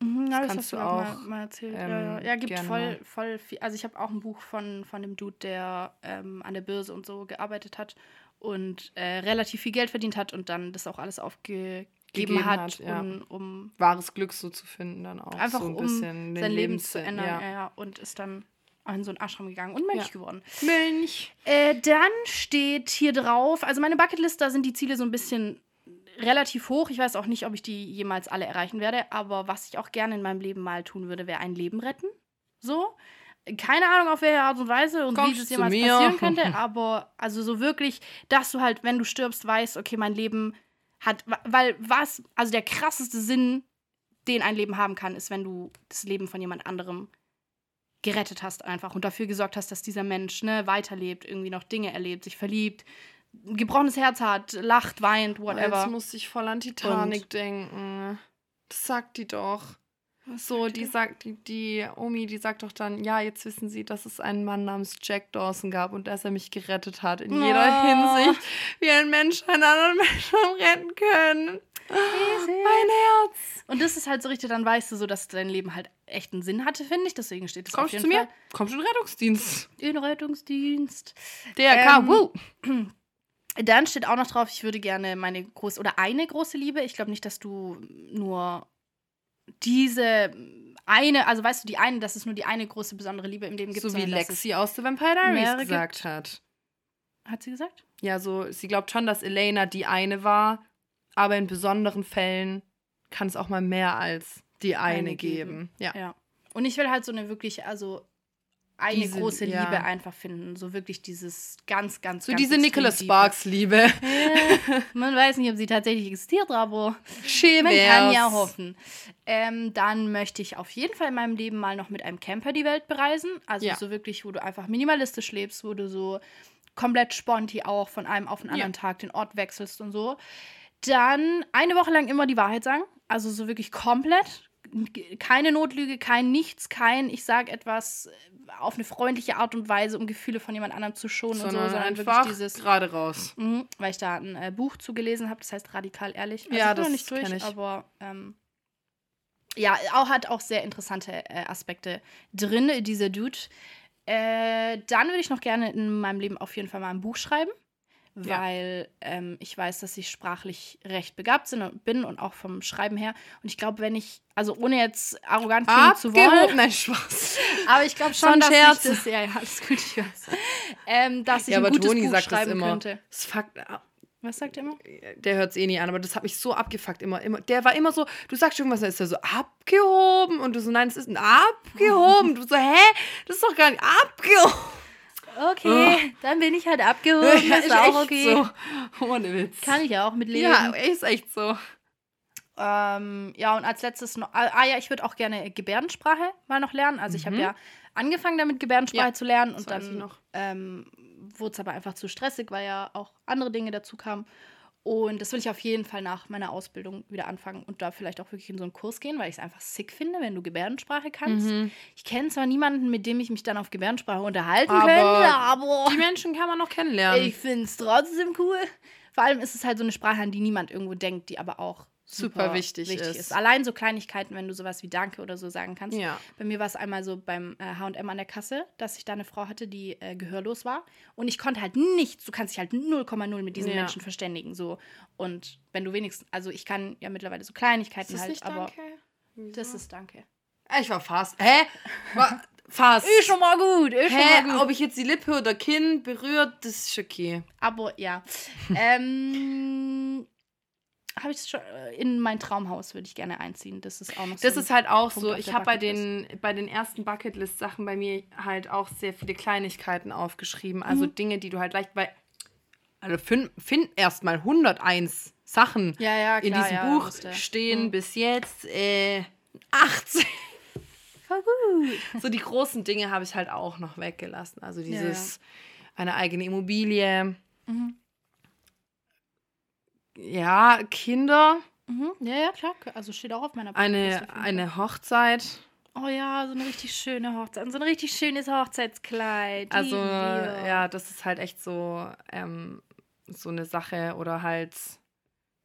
Mhm, ja, das kannst hast du auch mal, mal erzählt. ähm, ja, ja. gibt voll, voll viel. Also ich habe auch ein Buch von, von dem Dude, der ähm, an der Börse und so gearbeitet hat und äh, relativ viel Geld verdient hat und dann das auch alles aufgegeben Gegeben hat, hat, ja. um, um Wahres Glück so zu finden, dann auch. einfach so ein um bisschen sein Leben zu ändern. Ja. Ja. Und ist dann in so ein Ashram gegangen und Mönch geworden. Mönch. Äh, dann steht hier drauf, also meine Bucketlist, da sind die Ziele so ein bisschen relativ hoch. Ich weiß auch nicht, ob ich die jemals alle erreichen werde, aber was ich auch gerne in meinem Leben mal tun würde, wäre ein Leben retten. So. Keine Ahnung, auf welche Art und Weise und Kommst wie das jemals mir. passieren könnte, (laughs) aber also so wirklich, dass du halt, wenn du stirbst, weißt, okay, mein Leben hat, weil was, also der krasseste Sinn, den ein Leben haben kann, ist, wenn du das Leben von jemand anderem gerettet hast einfach und dafür gesorgt hast, dass dieser Mensch ne, weiterlebt, irgendwie noch Dinge erlebt, sich verliebt, gebrochenes Herz hat, lacht, weint, Jetzt whatever. muss ich voll an Titanic denken. Das sagt die doch. So, die sagt, die, die Omi, die sagt doch dann, ja, jetzt wissen sie, dass es einen Mann namens Jack Dawson gab und dass er mich gerettet hat in jeder Oh. Hinsicht, wie ein Mensch einen anderen (laughs) Menschen retten können. Mein Herz. Und das ist halt so richtig, dann weißt du so, dass dein Leben halt echt einen Sinn hatte, finde ich. Deswegen steht das auf Kommst du jeden zu mir? Fall. Kommst du in den Rettungsdienst? In Rettungsdienst. DRK, Ähm, woo. (clears throat) Dann steht auch noch drauf, ich würde gerne meine große oder eine große Liebe. Ich glaube nicht, dass du nur diese eine, also weißt du, die eine, dass es nur die eine große besondere Liebe im Leben gibt. So wie Lexi aus The Vampire Diaries gesagt hat. Es, hat sie gesagt? Ja, so, sie glaubt schon, dass Elena die eine war, aber in besonderen Fällen kann es auch mal mehr als die eine, Eine geben. geben. Ja. Ja. Und ich will halt so eine wirklich, also eine Diese- große ja. Liebe einfach finden. So wirklich dieses ganz, ganz, So ganz diese Nicholas Liebe. Sparks-Liebe. (laughs) Ja, man weiß nicht, ob sie tatsächlich existiert, aber Schön man kann ja wär's. hoffen. Ähm, dann möchte ich auf jeden Fall in meinem Leben mal noch mit einem Camper die Welt bereisen. Also Ja. so wirklich, wo du einfach minimalistisch lebst, wo du so komplett sponti auch von einem auf den anderen. Tag den Ort wechselst und so. Dann eine Woche lang immer die Wahrheit sagen. Also so wirklich komplett keine Notlüge, kein Nichts, kein, ich sage etwas auf eine freundliche Art und Weise, um Gefühle von jemand anderem zu schonen Sondern und so, sondern einfach wirklich dieses. gerade raus. Mhm, weil ich da ein äh, Buch zugelesen habe, das heißt radikal ehrlich. Also Ja, bin noch das nicht durch, ich. aber ähm, ja, auch hat auch sehr interessante äh, Aspekte drin, dieser Dude. Äh, dann würde ich noch gerne in meinem Leben auf jeden Fall mal ein Buch schreiben, Ja. weil ähm, ich weiß, dass ich sprachlich recht begabt sind und bin und auch vom Schreiben her. Und ich glaube, wenn ich, also ohne jetzt arrogant klingen zu wollen, nein, Spaß. (laughs) aber ich glaube schon, dass Scherz. ich das, ja, ja, alles gut, ich weiß, ähm, dass ich Ja, ein aber gutes Toni Buch sagt das schreiben immer. könnte. Das fuckt Was sagt er immer? der hört es eh nie an, aber das hat mich so abgefuckt immer, immer. Der war immer so, du sagst irgendwas, dann ist er so abgehoben und du so, nein, es ist ein abgehoben. Du so, hä? Das ist doch gar nicht abgehoben. Okay, dann bin ich halt (laughs) abgehoben. Ja, ist auch okay. So. (laughs) Ohne Witz. Kann ich ja auch mit leben. ja, ist echt so. Ähm, ja, und als letztes noch, ah ah ja, ich würde auch gerne Gebärdensprache mal noch lernen. Also ich habe Mhm. ja angefangen damit Gebärdensprache Ja, zu lernen das und dann noch. ähm, wurde es aber einfach zu stressig, weil ja auch andere Dinge dazu kamen. Und das will ich auf jeden Fall nach meiner Ausbildung wieder anfangen und da vielleicht auch wirklich in so einen Kurs gehen, weil ich es einfach sick finde, wenn du Gebärdensprache kannst. Mhm. Ich kenne zwar niemanden, mit dem ich mich dann auf Gebärdensprache unterhalten Aber könnte, aber Die Menschen kann man noch kennenlernen. ich finde es trotzdem cool. Vor allem ist es halt so eine Sprache, an die niemand irgendwo denkt, die aber auch Super wichtig ist. Allein so Kleinigkeiten, wenn du sowas wie Danke oder so sagen kannst. ja. Bei mir war es einmal so beim H&M an der Kasse, dass ich da eine Frau hatte, die äh, gehörlos war. Und ich konnte halt nichts, du kannst dich halt 0,0 mit diesen Ja. Menschen verständigen. So. Und wenn du wenigstens, also ich kann ja mittlerweile so Kleinigkeiten Ist das halt, nicht aber Danke? das ist Danke. Ich war fast. Hä? War fast. Ist schon mal gut, ist schon mal Hä? gut. Ob ich jetzt die Lippe oder Kinn berührt, das ist okay. Aber ja. (laughs) ähm, habe ich schon äh, in mein Traumhaus würde ich gerne einziehen. Das ist auch noch so. Das ist halt auch Punkt so. Ich habe bei Bucketlist. den, bei den ersten Bucketlist-Sachen bei mir halt auch sehr viele Kleinigkeiten aufgeschrieben. Also Mhm. Dinge, die du halt leicht bei. Also find, find erstmal 101 Sachen ja, ja, in klar, diesem ja, Buch musste. stehen Mhm. bis jetzt äh, 18. Voll gut. (laughs) So die großen Dinge habe ich halt auch noch weggelassen. Also dieses eine eigene Immobilie. Mhm. Ja, Kinder, Mhm. Ja, ja, klar. Also steht auch auf meiner eine, eine Hochzeit. Oh ja, so eine richtig schöne Hochzeit. So ein richtig schönes Hochzeitskleid. Also, ja, das ist halt echt so, ähm, so eine Sache oder halt,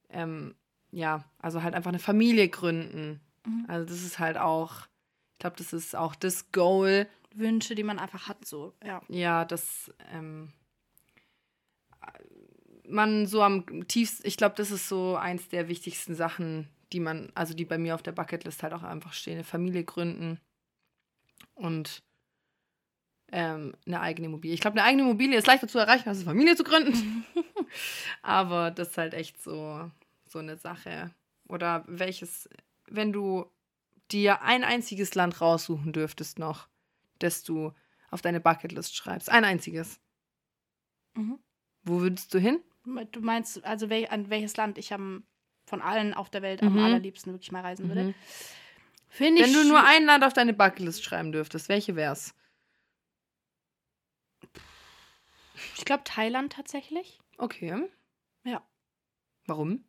ähm, ja, also halt einfach eine Familie gründen. Mhm. Also, das ist halt auch, ich glaube, das ist auch das Goal, Wünsche, die man einfach hat, so. Ja. ja, dass ähm, man so am tiefsten, ich glaube, das ist so eins der wichtigsten Sachen, die man, also die bei mir auf der Bucketlist halt auch einfach stehen, eine Familie gründen und ähm, eine eigene Immobilie. Ich glaube, eine eigene Immobilie ist leichter zu erreichen, als eine Familie zu gründen. (laughs) Aber das ist halt echt so, so eine Sache. Oder welches, wenn du dir ein einziges Land raussuchen dürftest noch, das du auf deine Bucketlist schreibst. Ein einziges. Mhm. Wo würdest du hin? Du meinst, also wel an welches Land ich am, von allen auf der Welt am Mhm. allerliebsten wirklich mal reisen würde? Mhm. Wenn du nur ein Land auf deine Bucketlist schreiben dürftest, welche wär's? Ich glaube Thailand tatsächlich. Okay. Ja. Warum?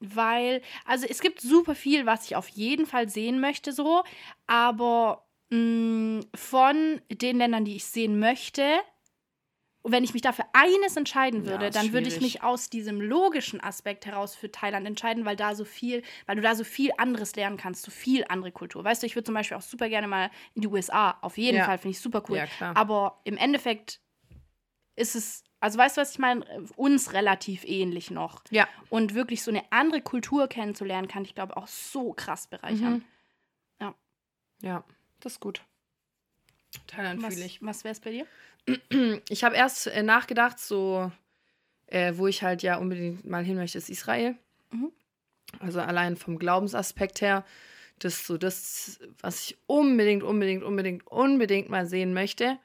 Weil, also es gibt super viel, was ich auf jeden Fall sehen möchte, so, aber mh, von den Ländern, die ich sehen möchte, wenn ich mich dafür eines entscheiden Ja, würde, ist dann würde ich schwierig. mich aus diesem logischen Aspekt heraus für Thailand entscheiden, weil da so viel, weil du da so viel anderes lernen kannst, so viel andere Kultur. Weißt du, ich würde zum Beispiel auch super gerne mal in die USA. Auf jeden Ja. Fall finde ich super cool. Ja. Aber im Endeffekt ist es, also weißt du, was ich meine? Uns relativ ähnlich noch. Ja. Und wirklich so eine andere Kultur kennenzulernen, kann ich glaube auch so krass bereichern. Mhm. Ja. Ja, das ist gut. Was, fühle ich. was wäre es bei dir? (clears throat) Ich habe erst äh, nachgedacht, so, äh, wo ich halt ja unbedingt mal hin möchte, ist Israel. Mhm. Also allein vom Glaubensaspekt her, das ist so das, was ich unbedingt, unbedingt, unbedingt, unbedingt mal sehen möchte.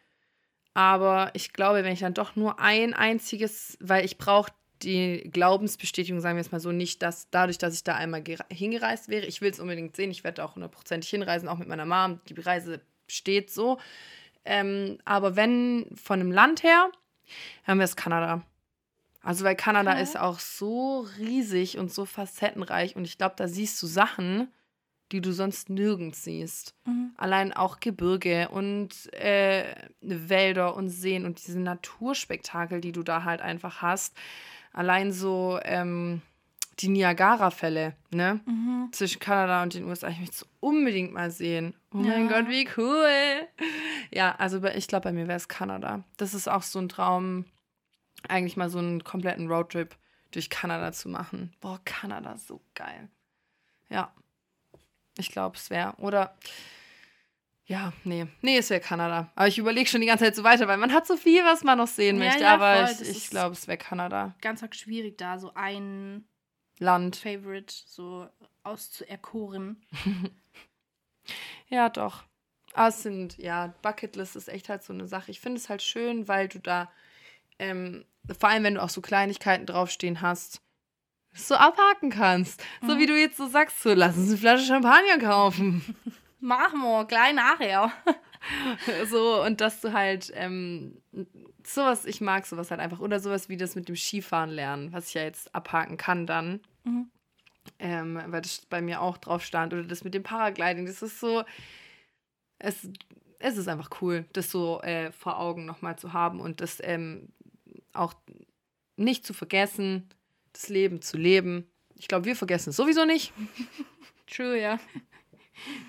Aber ich glaube, wenn ich dann doch nur ein einziges, weil ich brauche die Glaubensbestätigung, sagen wir es mal so, nicht, dass dadurch, dass ich da einmal gere- hingereist wäre, ich will es unbedingt sehen, ich werde auch hundertprozentig hinreisen, auch mit meiner Mom, die Reise steht so. Ähm, aber wenn von einem Land her, haben wir es Kanada. Also weil Kanada Kanada? ist auch so riesig und so facettenreich und ich glaube, da siehst du Sachen, die du sonst nirgends siehst. Mhm. Allein auch Gebirge und äh, Wälder und Seen und diese Naturspektakel, die du da halt einfach hast. Allein so ähm, die Niagara-Fälle, ne? Mhm. Zwischen Kanada und den USA. Ich möchte es unbedingt mal sehen. Oh mein Ja. Gott, wie cool. Ja, also ich glaube, bei mir wäre es Kanada. Das ist auch so ein Traum, eigentlich mal so einen kompletten Roadtrip durch Kanada zu machen. Boah, Kanada, so geil. Ja. Ich glaube, es wäre. Oder. Ja, nee. Nee, es wäre Kanada. Aber ich überlege schon die ganze Zeit so weiter, weil man hat so viel, was man noch sehen Ja, möchte. ja, aber voll, ich, ich glaube, es wäre Kanada. Ganz schwierig, da so ein Land. Favorite so auszuerkoren. (laughs) Ja, doch. Es sind, ja, Bucketlist ist echt halt so eine Sache. Ich finde es halt schön, weil du da, ähm, vor allem wenn du auch so Kleinigkeiten draufstehen hast, so abhaken kannst. So Mhm. wie du jetzt so sagst, so lass uns eine Flasche Champagner kaufen. (laughs) Machen wir, gleich nachher. (laughs) so, und dass du halt, ähm, sowas, ich mag sowas halt einfach. Oder sowas wie das mit dem Skifahren lernen, was ich ja jetzt abhaken kann dann. Mhm. Ähm, weil das bei mir auch drauf stand. Oder das mit dem Paragliding, das ist so, es, es ist einfach cool, das so äh, vor Augen nochmal zu haben und das ähm, auch nicht zu vergessen, das Leben zu leben. Ich glaube, wir vergessen es sowieso nicht. (laughs) True, ja.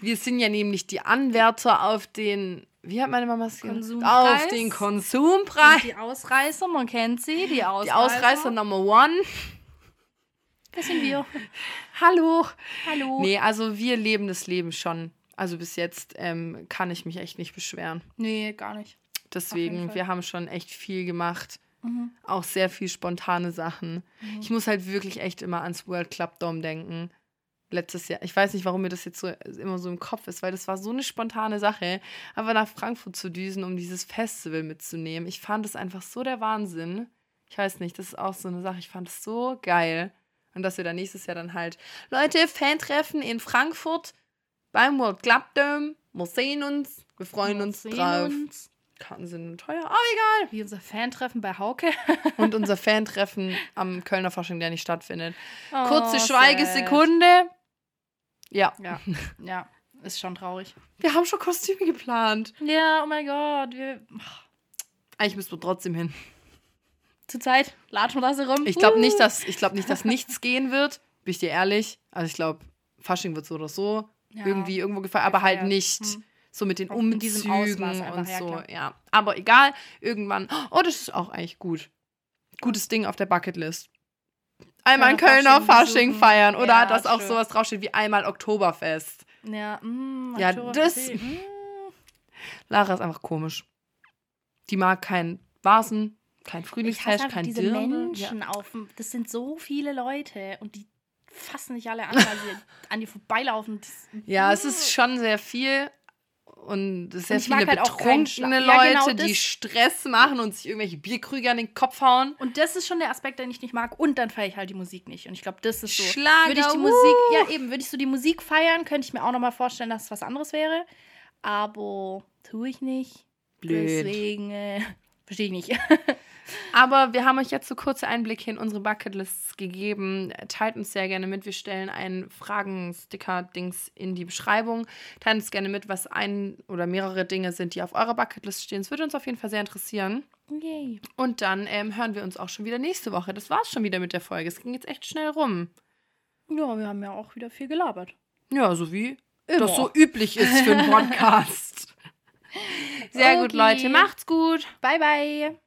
Wir sind ja nämlich die Anwärter auf den, wie hat meine Mama es gesagt? Konsumpreis. Auf den Konsumpreis. Und die Ausreißer, man kennt sie, die Ausreißer. Die Ausreißer Nummer one. Das sind wir. (laughs) Hallo. Hallo. Nee, also wir leben das Leben schon. Also bis jetzt ähm, kann ich mich echt nicht beschweren. Nee, gar nicht. Deswegen, wir haben schon echt viel gemacht. Mhm. Auch sehr viel spontane Sachen. Ich muss halt wirklich echt immer ans World Club Dome denken. Letztes Jahr. Ich weiß nicht, warum mir das jetzt so immer so im Kopf ist, weil das war so eine spontane Sache. Aber nach Frankfurt zu düsen, um dieses Festival mitzunehmen. Ich fand es einfach so der Wahnsinn. Ich weiß nicht, das ist auch so eine Sache. Ich fand es so geil. Und dass wir dann nächstes Jahr dann halt, Leute, Fan-Treffen in Frankfurt beim World Club Dome. Wir sehen uns. Wir freuen Wir uns sehen drauf. uns. Karten sind teuer, aber egal. Wie unser Fantreffen bei Hauke. (laughs) Und unser Fan-Treffen am Kölner Fasching, der nicht stattfindet. Oh, Kurze. Schweigesekunde. Ja, Ja, ja, ist schon traurig. wir haben schon Kostüme geplant. Ja, oh mein Gott. Wir, Eigentlich müssen wir trotzdem hin. Zur Zeit latschen hier rum. Ich glaube Uh. nicht, dass, ich glaub nicht, dass (laughs) nichts gehen wird. Bin ich dir ehrlich? Also ich glaube, Fasching wird so oder so Ja. irgendwie irgendwo gefeiert, aber halt nicht Hm. so mit den Auch diesem Umzügen einfach, und ja, so. klar. Ja, aber egal. Irgendwann. Oh, das ist auch eigentlich gut. Gutes Ding auf der Bucketlist. Einmal ein Kölner Fasching Fasching feiern oder Ja, dass auch true. sowas draufsteht wie einmal Oktoberfest. Ja, mm, Ja, das-. Mm. Lara ist einfach komisch. Die mag kein Vasen, kein Frühlingsfest, kein diese Dirndl. Ja. Menschen auf dem, das sind so viele Leute und die fassen nicht alle an, weil sie (laughs) an dir vorbeilaufen. Ja, es ist schon sehr viel. Und sehr Und viele halt betrunkene Schla- Ja, Leute, genau die. Stress machen und sich irgendwelche Bierkrüge an den Kopf hauen. Und das ist schon der Aspekt, den ich nicht mag. Und dann feiere ich halt die Musik nicht. Und ich glaube, das ist so. Schlager, Würde ich die! Musik, ja eben, würde ich so die Musik feiern, könnte ich mir auch nochmal vorstellen, dass es was anderes wäre. Aber tue ich nicht. Blöd. Deswegen äh, verstehe ich nicht. (laughs) Aber wir haben euch jetzt so kurze Einblicke in unsere Bucketlists gegeben. Teilt uns sehr gerne mit. Wir stellen einen Fragen-Sticker-Dings in die Beschreibung. Teilt uns gerne mit, was ein oder mehrere Dinge sind, die auf eurer Bucketlist stehen. Es würde uns auf jeden Fall sehr interessieren. Yay. Und dann ähm, hören wir uns auch schon wieder nächste Woche. Das war's schon wieder mit der Folge. Es ging jetzt echt schnell rum. Ja, wir haben ja auch wieder viel gelabert. Ja, so wie Immer. das so üblich ist für einen (laughs) Podcast. Sehr gut, Okay. Leute. Macht's gut. Bye, bye.